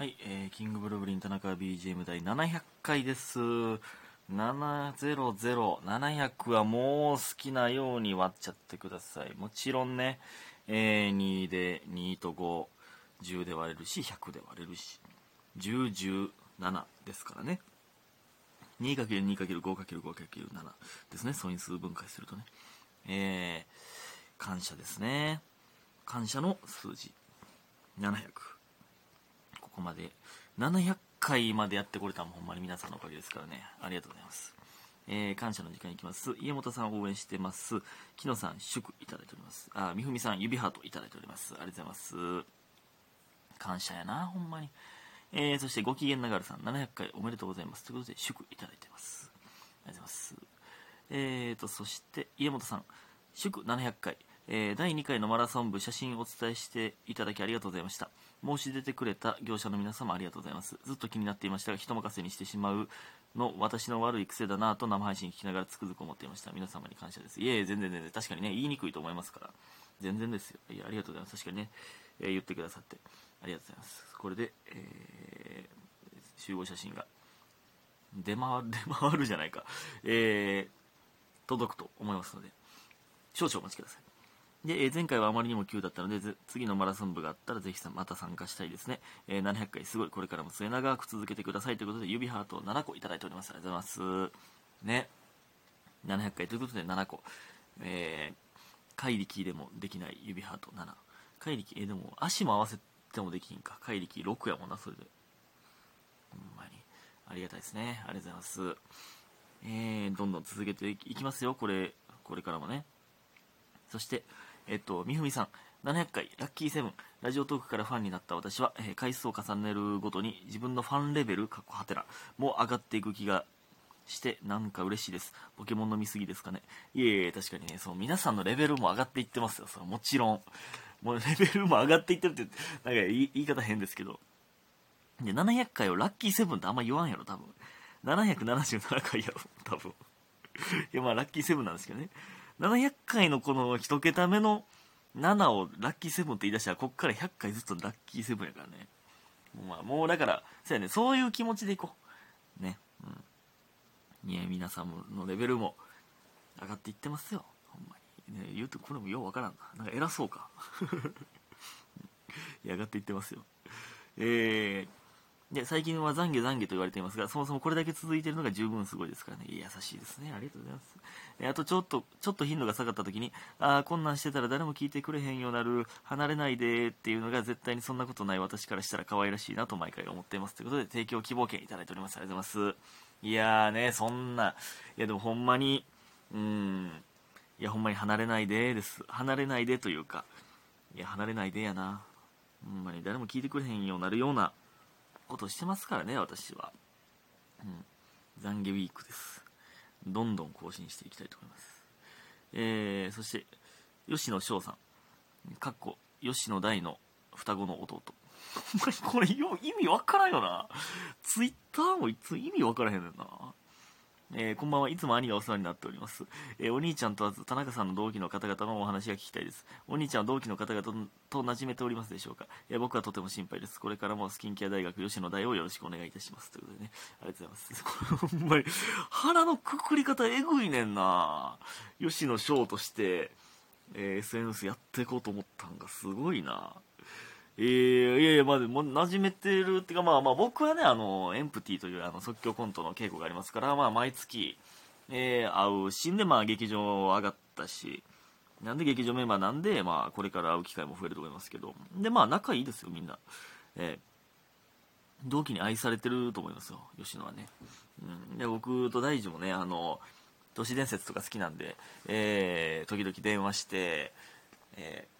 はい、えーキングブルーブリン田中 BGM 第700回です。700、700はもう好きなように割っちゃってください。もちろんね、えー2で、2と5、10で割れるし、100で割れるし、10、17ですからね。2×2×5×5×7 ですね。素因数分解するとね。えー、感謝ですね。感謝の数字。700。ここまで。700回までやってこれたのもほんまに皆さんのおかげですからね。ありがとうございます、えー感謝の時間いきます。家元さん応援してます。木野さん祝いただいております。あみふみさん指ハートいただいております。ありがとうございます。感謝やなほんまに。えー、そしてご機嫌ながらさん700回おめでとうございます。ということで祝いただいてます。ありがとうございます。えーとそして家元さん祝700回、えー第2回のマラソン部写真をお伝えしていただきありがとうございました。申し出てくれた業者の皆様ありがとうございます。ずっと気になっていましたが人任せにしてしまうの私の悪い癖だなと生配信聞きながらつくづく思っていました。皆様に感謝です。いえいえ全然全然。確かにね言いにくいと思いますから。全然ですよ。いやありがとうございます。確かにね、えー言ってくださって。ありがとうございます。これで、えー集合写真が出回る 出回るじゃないか。えー届くと思いますので少々お待ちください。で、え前回はあまりにも急だったので、次のマラソン部があったらぜひさまた参加したいですね。えー700回すごい、これからも末長く続けてくださいということで、指ハート7個いただいております。ありがとうございます。ね。700回ということで7個。えー、怪力でもできない指ハート7。怪力、えーでも足も合わせてもできんか。怪力6やもんな、それで。ほんまに。ありがたいですね。ありがとうございます。えー、どんどん続けていきますよ。これ、これからもね。そして、えっと、みふみさん、700回、ラッキーセブン、ラジオトークからファンになった私は、えー回数を重ねるごとに自分のファンレベル、かっこはてら、も上がっていく気がして、なんか嬉しいです。ポケモンの見過ぎですかね。いえいえ、確かにね、そう、皆さんのレベルも上がっていってますよ。それもちろん。もうレベルも上がっていってるって、なんか言い言い方変ですけど。で、700回をラッキーセブンってあんま言わんやろ、多分。777回やろ、多分。いや、まあ、ラッキーセブンなんですけどね。700回のこの一桁目の7をラッキーセブンって言い出したら、こっから100回ずつラッキーセブンやからね。もうまあ、もうだから、そうやね、そういう気持ちでいこう。ね。うん。いや、皆さんのレベルも上がっていってますよ。ほんまに。ね、言うとこれもようわからんな。なんか偉そうか。や、上がっていってますよ。えー、で、最近は懺悔懺悔と言われていますが、そもそもこれだけ続いているのが十分すごいですからね。優しいですね。ありがとうございます。えあとちょっと、ちょっと頻度が下がった時に、ああ、こんなんしてたら誰も聞いてくれへんようなる、離れないでっていうのが絶対にそんなことない私からしたら可愛らしいなと毎回思っています。ということで、提供希望券いただいております。ありがとうございます。いやーね、そんな、いやでもほんまに、うん、いやほんまに離れないでです。離れないでというか、いや離れないでやな。ほんまに誰も聞いてくれへんようなるようなことしてますからね、私は。うん。懺悔ウィークです。どんどん更新していきたいと思います。えー、そして、吉野翔さん。かっこ、吉野大の双子の弟。ほんまにこれよ意味わからんよな。ツイッターもいつ意味わからへんねんな。えーこんばんは。いつも兄がお世話になっております、えーお兄ちゃんとは田中さんの同期の方々のお話が聞きたいです。お兄ちゃんは同期の方々と馴染めておりますでしょうか、えー僕はとても心配です。これからもスキンケア大学吉野大をよろしくお願いいたします。ということでね。ありがとうございます。ほんまに。腹のくくり方えぐいねんな。吉野翔として、え SNS やっていこうと思ったんがすごいな。えー、いやいや、まあ、も馴染めてるっていうか、まあまあ、僕はね、あの、エンプティというあの即興コントの稽古がありますから、まあ、毎月、えー、会うしんで、まあ、劇場上がったし、なんで劇場メンバーなんで、まあ、これから会う機会も増えると思いますけど、で、まあ、仲いいですよ、みんな。えー、同期に愛されてると思いますよ、吉野はね。うん、で、僕と大樹もね、あの、都市伝説とか好きなんで、えー、時々電話して、えー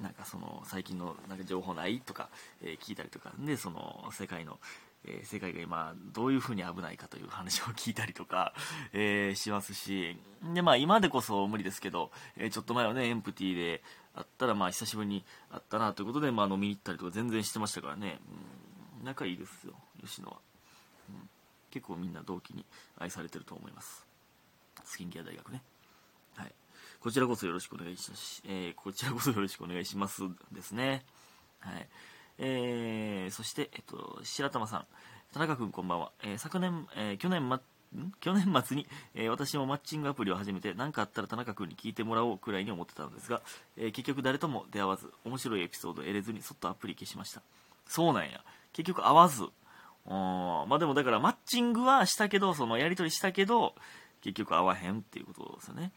なんかその最近のなんか情報ないとか、えー聞いたりとかでその世界の、えー世界が今どういうふうに危ないかという話を聞いたりとか、えーしますしでまあ今でこそ無理ですけど、えちょっと前はねエンプティーであったらまあ久しぶりに会ったなということで、まあ、飲みに行ったりとか全然してましたからね、うん、仲いいですよ吉野は、うん、結構みんな同期に愛されてると思います。スキンケア大学ね。はい。こちらこそよろしくお願いします。えーこちらこそよろしくお願いしますですね。はい。えー、そして、えっと、白玉さん。田中君こんばんは。えー昨年、えー去年ま、去年末に、えー私もマッチングアプリを始めて何かあったら田中君に聞いてもらおうくらいに思ってたのですが、えー結局誰とも出会わず面白いエピソードを得れずにそっとアプリ消しましたそうなんや結局会わずうんまあでもだからマッチングはしたけどそのやり取りしたけど結局会わへんっていうことですよね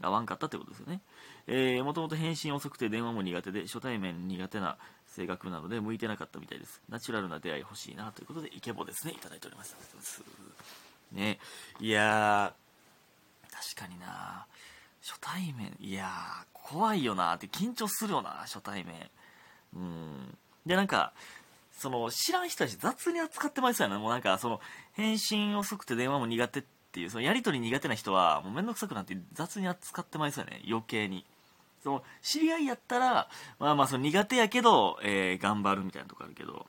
会わんかったってことですよね。えー、もともと返信遅くて電話も苦手で初対面苦手な性格なので向いてなかったみたいです。ナチュラルな出会い欲しいなということでイケボですね。いただいております。ね。いやー確かにな。初対面。いやー怖いよなって緊張するよな初対面。うん。でなんかその知らん人たち雑に扱ってまいそうやな。もうなんかその返信遅くて電話も苦手ってていうそのやり取り苦手な人はもう面倒くさくなって雑に扱ってまいそうやね。余計に。その知り合いやったらまあまあその苦手やけど、えー頑張るみたいなとこあるけど。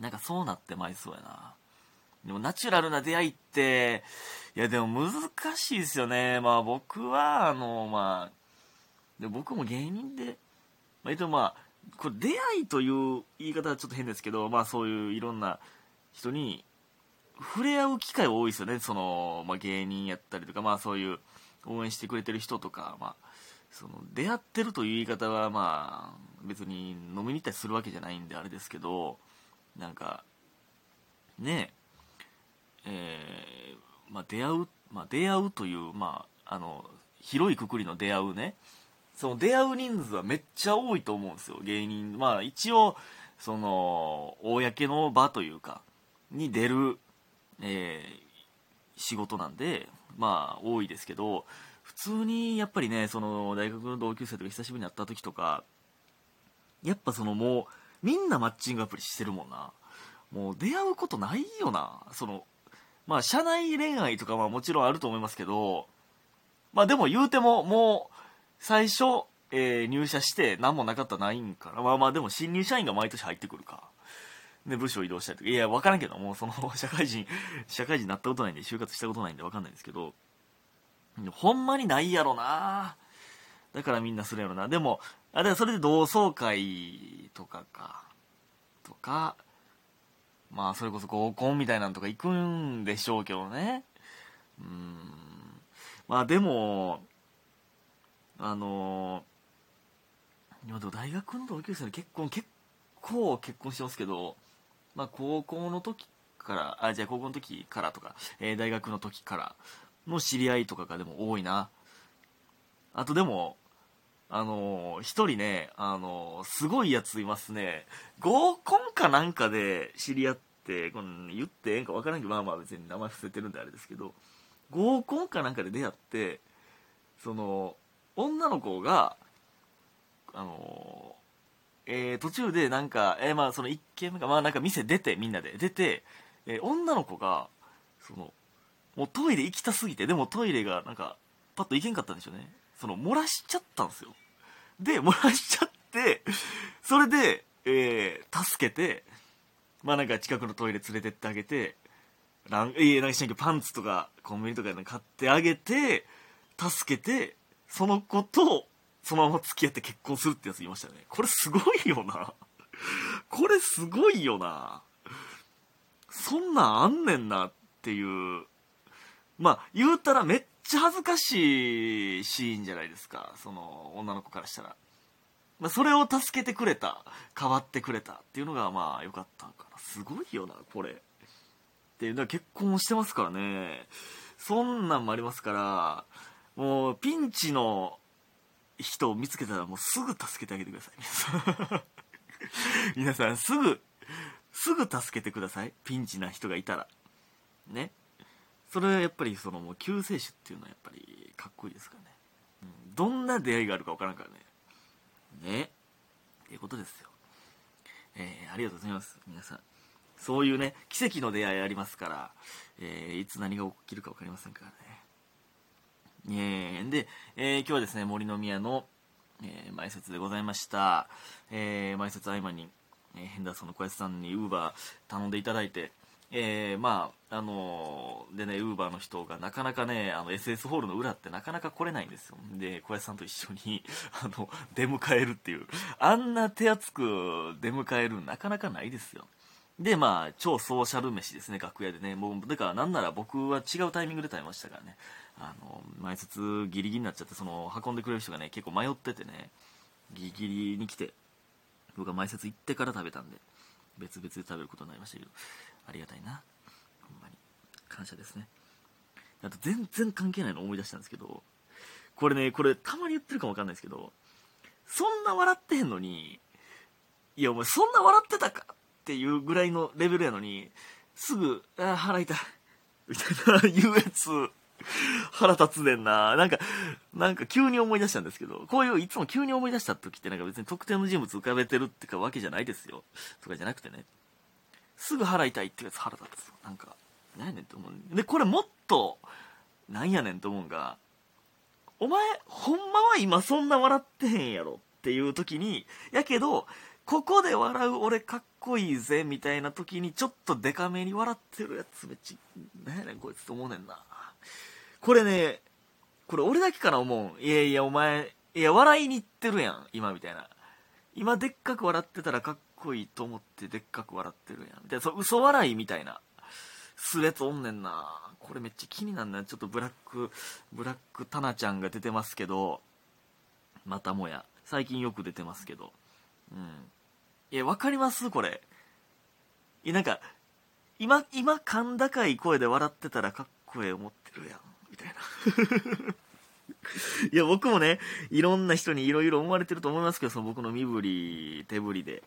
なんかそうなってまいそうやな。でもナチュラルな出会いっていやでも難しいですよね。まあ僕はあのまあで僕も芸人で割とまあこれ出会いという言い方はちょっと変ですけどまあそういういろんな人に触れ合う機会多いですよね。その、まあ、芸人やったりとかまあそういう応援してくれてる人とかまあその出会ってるという言い方はまあ別に飲みに行ったりするわけじゃないんであれですけどなんかねええーまあ、出会う、まあ、出会うという、まあ、あの広いくくりの出会うね。その出会う人数はめっちゃ多いと思うんですよ。芸人まあ一応その公の場というかに出る、えー仕事なんでまあ多いですけど普通にやっぱりねその大学の同級生とか久しぶりに会った時とかやっぱそのもうみんなマッチングアプリしてるもんな。もう出会うことないよな。そのまあ社内恋愛とかはもちろんあると思いますけどまあでも言うてももう最初、えー入社して何もなかったらないんからまあまあでも新入社員が毎年入ってくるか。で部署移動したりとか。いや分からんけどもうその 社会人社会人になったことないんで就活したことないんで分かんないんですけどほんまにないやろな。だからみんなするやろな。でもあでもそれで同窓会とかか。とかまあそれこそ合コンみたいなんとか行くんでしょうけどね。うん。まあでもあの今でも大学の同級生の結婚結構結婚してますけどまあ高校の時からあじゃあ高校の時からとか、えー大学の時からの知り合いとかがでも多いな。あとでもあのー一人ね、あのーすごいやついますね。合コンかなんかで知り合ってこの言ってええんか分からんけどまあまあ別に名前伏せてるんであれですけど合コンかなんかで出会ってその女の子があのえー途中でなんか、えーまあその1軒目かまあなんか店出てみんなで。出て、えー女の子がそのもうトイレ行きたすぎてでもトイレがなんかパッと行けんかったんでしょうね。その漏らしちゃったんですよ。で漏らしちゃってそれで、えー助けてまあなんか近くのトイレ連れてってあげてランえー、なんかしなきゃパンツとかコンビニとか買ってあげて助けてその子とそのまま付き合って結婚するってやついましたね。これすごいよな。これすごいよな。そんなんあんねんなっていう。まあ言うたらめっちゃ恥ずかしいシーンじゃないですか。その女の子からしたら、まあ、それを助けてくれた。変わってくれたっていうのがまあ良かったから。すごいよなこれ。っていうのは結婚もしてますからね。そんなんもありますからもうピンチの人を見つけたらもうすぐ助けてあげてください。皆さんすぐすぐ助けてください。ピンチな人がいたら。ね。それはやっぱりそのもう救世主っていうのはやっぱりかっこいいですからね、うん、どんな出会いがあるかわからんからね。ね。っていうことですよ。えーありがとうございます。皆さん。そういうね奇跡の出会いありますから、えーいつ何が起きるか分かりませんからね。え。ーで、えー今日はですね森の宮の、えー前説でございました、えー前説合間に、えーヘンダーソンの小安さんにウーバー頼んでいただいて、えー、まああのー、でねウーバーの人がなかなかねあの SS ホールの裏ってなかなか来れないんですよ。で小林さんと一緒に あの出迎えるっていう。あんな手厚く出迎えるなかなかないですよ。でまあ超ソーシャル飯ですね楽屋でね。もうだからなんなら僕は違うタイミングで食べましたからね。あの前説ギリギリになっちゃってその運んでくれる人がね結構迷っててねギリギリに来て僕は前説行ってから食べたんで別々で食べることになりましたけどありがたいな。ほんまに。感謝ですね。あと全然関係ないの思い出したんですけどこれねこれたまに言ってるかもわかんないですけどそんな笑ってへんのにいやお前そんな笑ってたかっていうぐらいのレベルやのにすぐ「ああ腹痛い」みたいな言うやつ腹立つねんな。なんか、なんか急に思い出したんですけど、こういういつも急に思い出した時ってなんか別に特定の人物浮かべてるってかわけじゃないですよ。とかじゃなくてね。すぐ腹痛いってやつ腹立つ。なんか、何やねんって思う。で、これもっと、なんやねんと思うんが、お前、ほんまは今そんな笑ってへんやろっていう時に、やけど、ここで笑う俺かっこいいぜみたいな時にちょっとデカめに笑ってるやつめっちゃ、何やねんこいつと思うねんな。これね、これ俺だけかな思う。いやいや、お前、いや、笑いに行ってるやん、今みたいな。今でっかく笑ってたらかっこいいと思ってでっかく笑ってるやん。みたいな、そ、嘘笑いみたいな。するやつおんねんな。これめっちゃ気になんな。ちょっとブラック、ブラックタナちゃんが出てますけど、またもや。最近よく出てますけど。うん。いや、わかります？これ。いや、なんか、今、今、甲高い声で笑ってたらかっこええ思ってるやん。みたいな。いや、僕もね、いろんな人にいろいろ思われてると思いますけど、その僕の身振り、手振りで。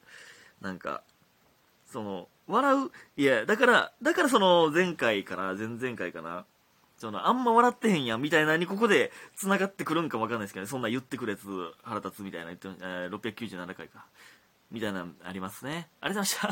なんか、その、笑う、いや、だから、だからその前回かな、前々回かな、その、あんま笑ってへんやんみたいなにここで繋がってくるんかもわかんないですけどね、そんな言ってくるやつ腹立つみたいな、えー、697回か。みたいなのありますね。ありがとうございました。